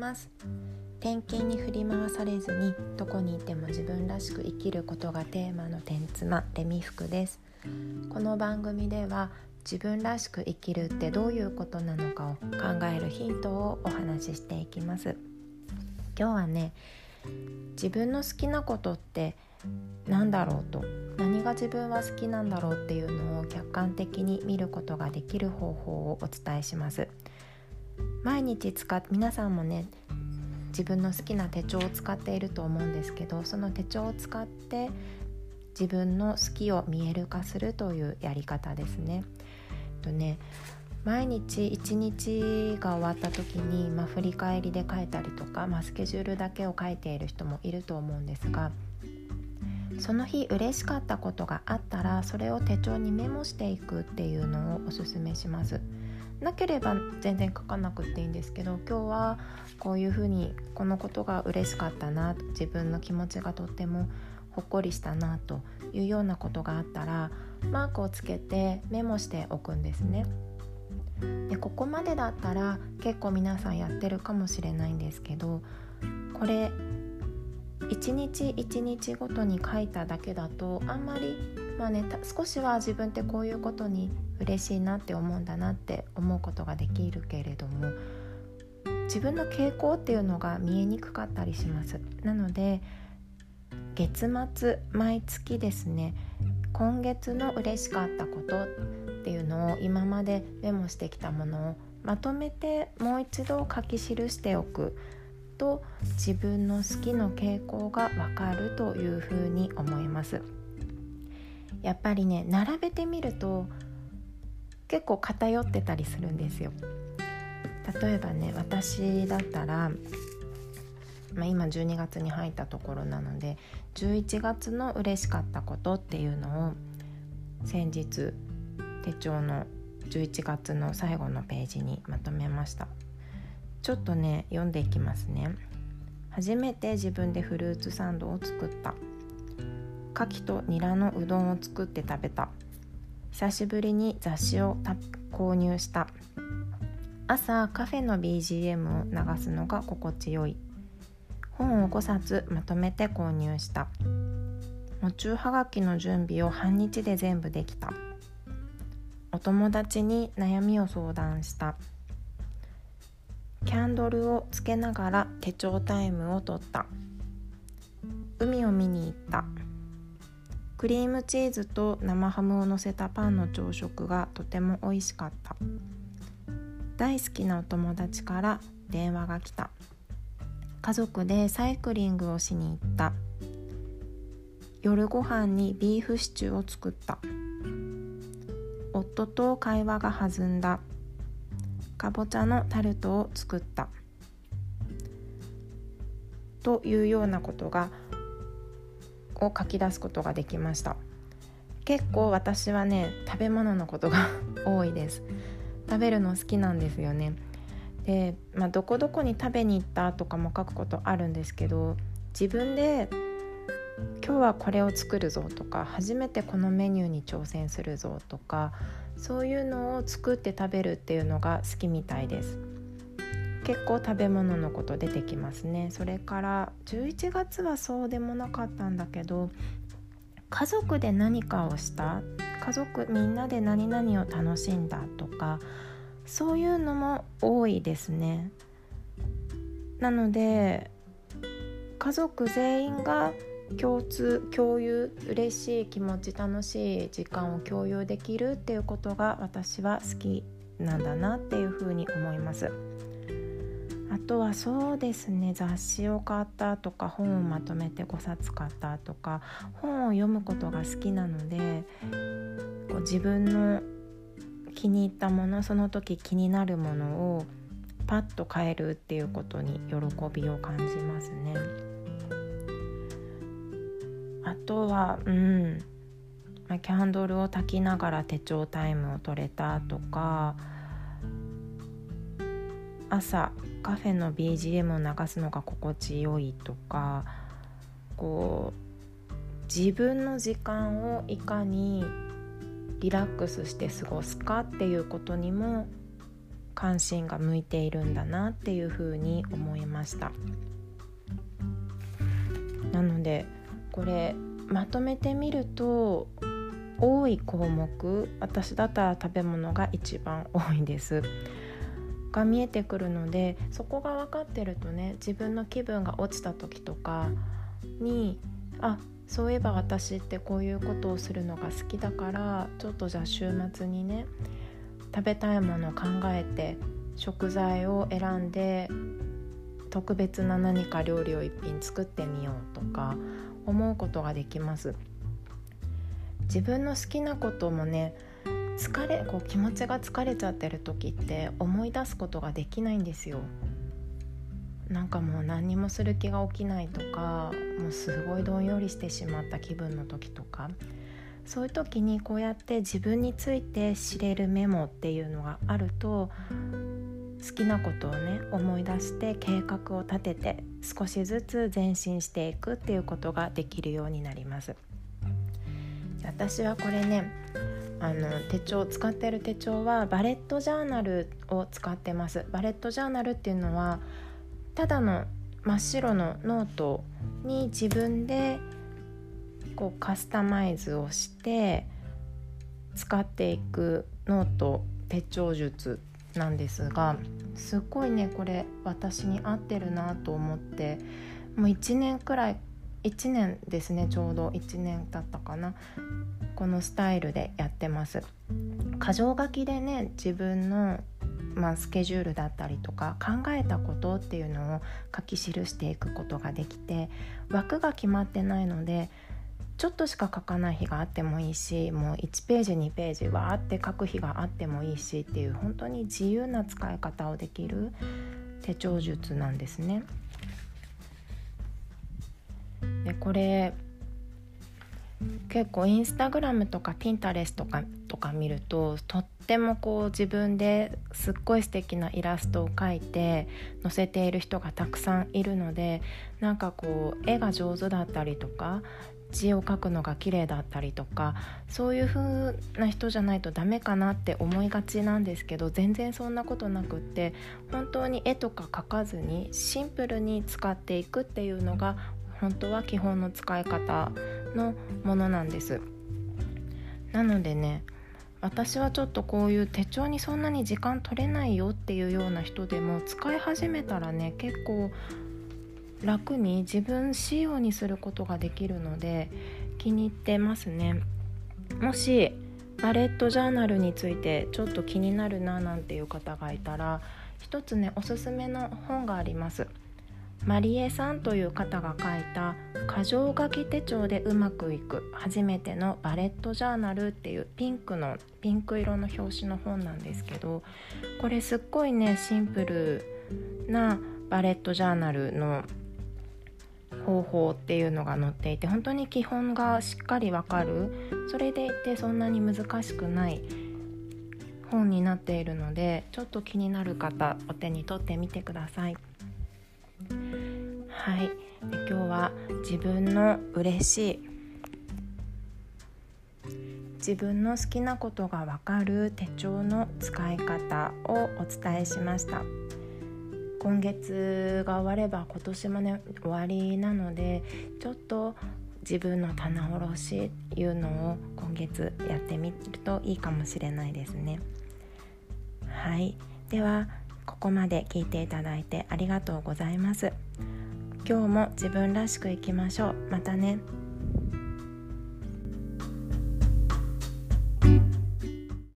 ます。転勤に振り回されずにどこにいても自分らしく生きることがテーマの天妻レミ服です。この番組では自分らしく生きるってどういうことなのかを考えるヒントをお話ししていきます。今日はね自分の好きなことって何だろうと何が自分は好きなんだろうっていうのを客観的に見ることができる方法をお伝えします。毎日使っ皆さんもね自分の好きな手帳を使っていると思うんですけどその手帳を使って自分の好きを見える化するというやり方ですね。とね毎日一日が終わった時に、まあ、振り返りで書いたりとか、まあ、スケジュールだけを書いている人もいると思うんですがその日嬉しかったことがあったらそれを手帳にメモしていくっていうのをおすすめします。なければ全然書かなくていいんですけど今日はこういうふうにこのことが嬉しかったな自分の気持ちがとってもほっこりしたなというようなことがあったらマークをつけてメモしておくんですね。でここまでだったら結構皆さんやってるかもしれないんですけどこれ一日一日ごとに書いただけだとあんまりまあね少しは自分ってこういうことに嬉しいなって思うんだなって思うことができるけれども自分の傾向っていうのが見えにくかったりします。なので月末毎月ですね今月の嬉しかったことっていうのを今までメモしてきたものをまとめてもう一度書き記しておくと自分の好きの傾向がわかるというふうに思います。やっぱりね並べてみると結構偏ってたりするんですよ。例えばね私だったらまあ、今12月に入ったところなので11月の嬉しかったことっていうのを先日手帳の11月の最後のページにまとめました。ちょっとね読んでいきますね。初めて自分でフルーツサンドを作った。牡蠣とニラのうどんを作って食べた。久しぶりに雑誌を購入した。朝カフェの BGM を流すのが心地よい。本を5冊まとめて購入した。夢中はがきの準備を半日で全部できた。お友達に悩みを相談した。キャンドルをつけながら手帳タイムを取った。海を見に行った。クリームチーズと生ハムをのせたパンの朝食がとても美味しかった。大好きなお友達から電話が来た。家族でサイクリングをしに行った。夜ご飯にビーフシチューを作った。夫と会話が弾んだ。かぼちゃのタルトを作った。というようなことがを書き出すことができました。結構私はね食べ物のことが多いです。食べるの好きなんですよね。で、まあ、どこどこに食べに行ったとかも書くことあるんですけど自分で今日はこれを作るぞとか初めてこのメニューに挑戦するぞとかそういうのを作って食べるっていうのが好きみたいです。結構食べ物のこと出てきますね。それから11月はそうでもなかったんだけど家族で何かをした家族みんなで何々を楽しんだとかそういうのも多いですね。なので家族全員が共通共有嬉しい気持ち楽しい時間を共有できるっていうことが私は好きなんだなっていうふうに思います。あとはそうですね雑誌を買ったとか本をまとめて5冊買ったとか本を読むことが好きなのでこう自分の気に入ったものその時気になるものをパッと変えるっていうことに喜びを感じますね。あとはうん、まあ、キャンドルを焚きながら手帳タイムを取れたとか朝カフェの BGM を流すのが心地よいとかこう自分の時間をいかにリラックスして過ごすかっていうことにも関心が向いているんだなっていうふうに思いました。なのでこれまとめてみると多い項目私だったら食べ物が一番多いです。が見えてくるのでそこが分かってるとね自分の気分が落ちた時とかにあそういえば私ってこういうことをするのが好きだからちょっとじゃあ週末にね食べたいものを考えて食材を選んで特別な何か料理を一品作ってみようとか思うことができます。自分の好きなこともね疲れこう気持ちが疲れちゃってる時って思い出すことができないんですよ。なんかもう何にもする気が起きないとかもうすごいどんよりしてしまった気分の時とか。そういう時にこうやって自分について知れるメモっていうのがあると好きなことをね思い出して計画を立てて少しずつ前進していくっていうことができるようになります。私はこれねあの手帳使ってる手帳はバレットジャーナルを使ってます。バレットジャーナルっていうのはただの真っ白のノートに自分でこうカスタマイズをして使っていくノート手帳術なんですがすっごいねこれ私に合ってるなと思ってもう1年くらい1年ですねちょうど1年経ったかな。このスタイルでやってます箇条書きでね自分のまあ、スケジュールだったりとか考えたことっていうのを書き記していくことができて枠が決まってないのでちょっとしか書かない日があってもいいしもう1ページ2ページわーって書く日があってもいいしっていう本当に自由な使い方をできる手帳術なんですね。でこれ結構インスタグラムとかピンタレスとかとか見るととってもこう自分ですっごい素敵なイラストを描いて載せている人がたくさんいるのでなんかこう絵が上手だったりとか字を書くのが綺麗だったりとかそういう風な人じゃないとダメかなって思いがちなんですけど全然そんなことなくって本当に絵とか描かずにシンプルに使っていくっていうのが本当は基本の使い方のものなんです。なのでね私はちょっとこういう手帳にそんなに時間取れないよっていうような人でも使い始めたらね結構楽に自分仕様にすることができるので気に入ってますね。もしバレットジャーナルについてちょっと気になるななんていう方がいたら一つねおすすめの本があります。マリエさんという方が書いた「箇条書き手帳でうまくいく初めてのバレットジャーナル」っていうピンクのピンク色の表紙の本なんですけどこれすっごいねシンプルなバレットジャーナルの方法っていうのが載っていて本当に基本がしっかりわかるそれでいてそんなに難しくない本になっているのでちょっと気になる方お手に取ってみてください。はい。で今日は自分の嬉しい自分の好きなことがわかる手帳の使い方をお伝えしました。今月が終われば今年もね終わりなのでちょっと自分の棚卸しいうのを今月やってみるといいかもしれないですね。はい。ではここまで聞いていただいてありがとうございます。今日も自分らしくいきましょう。またね。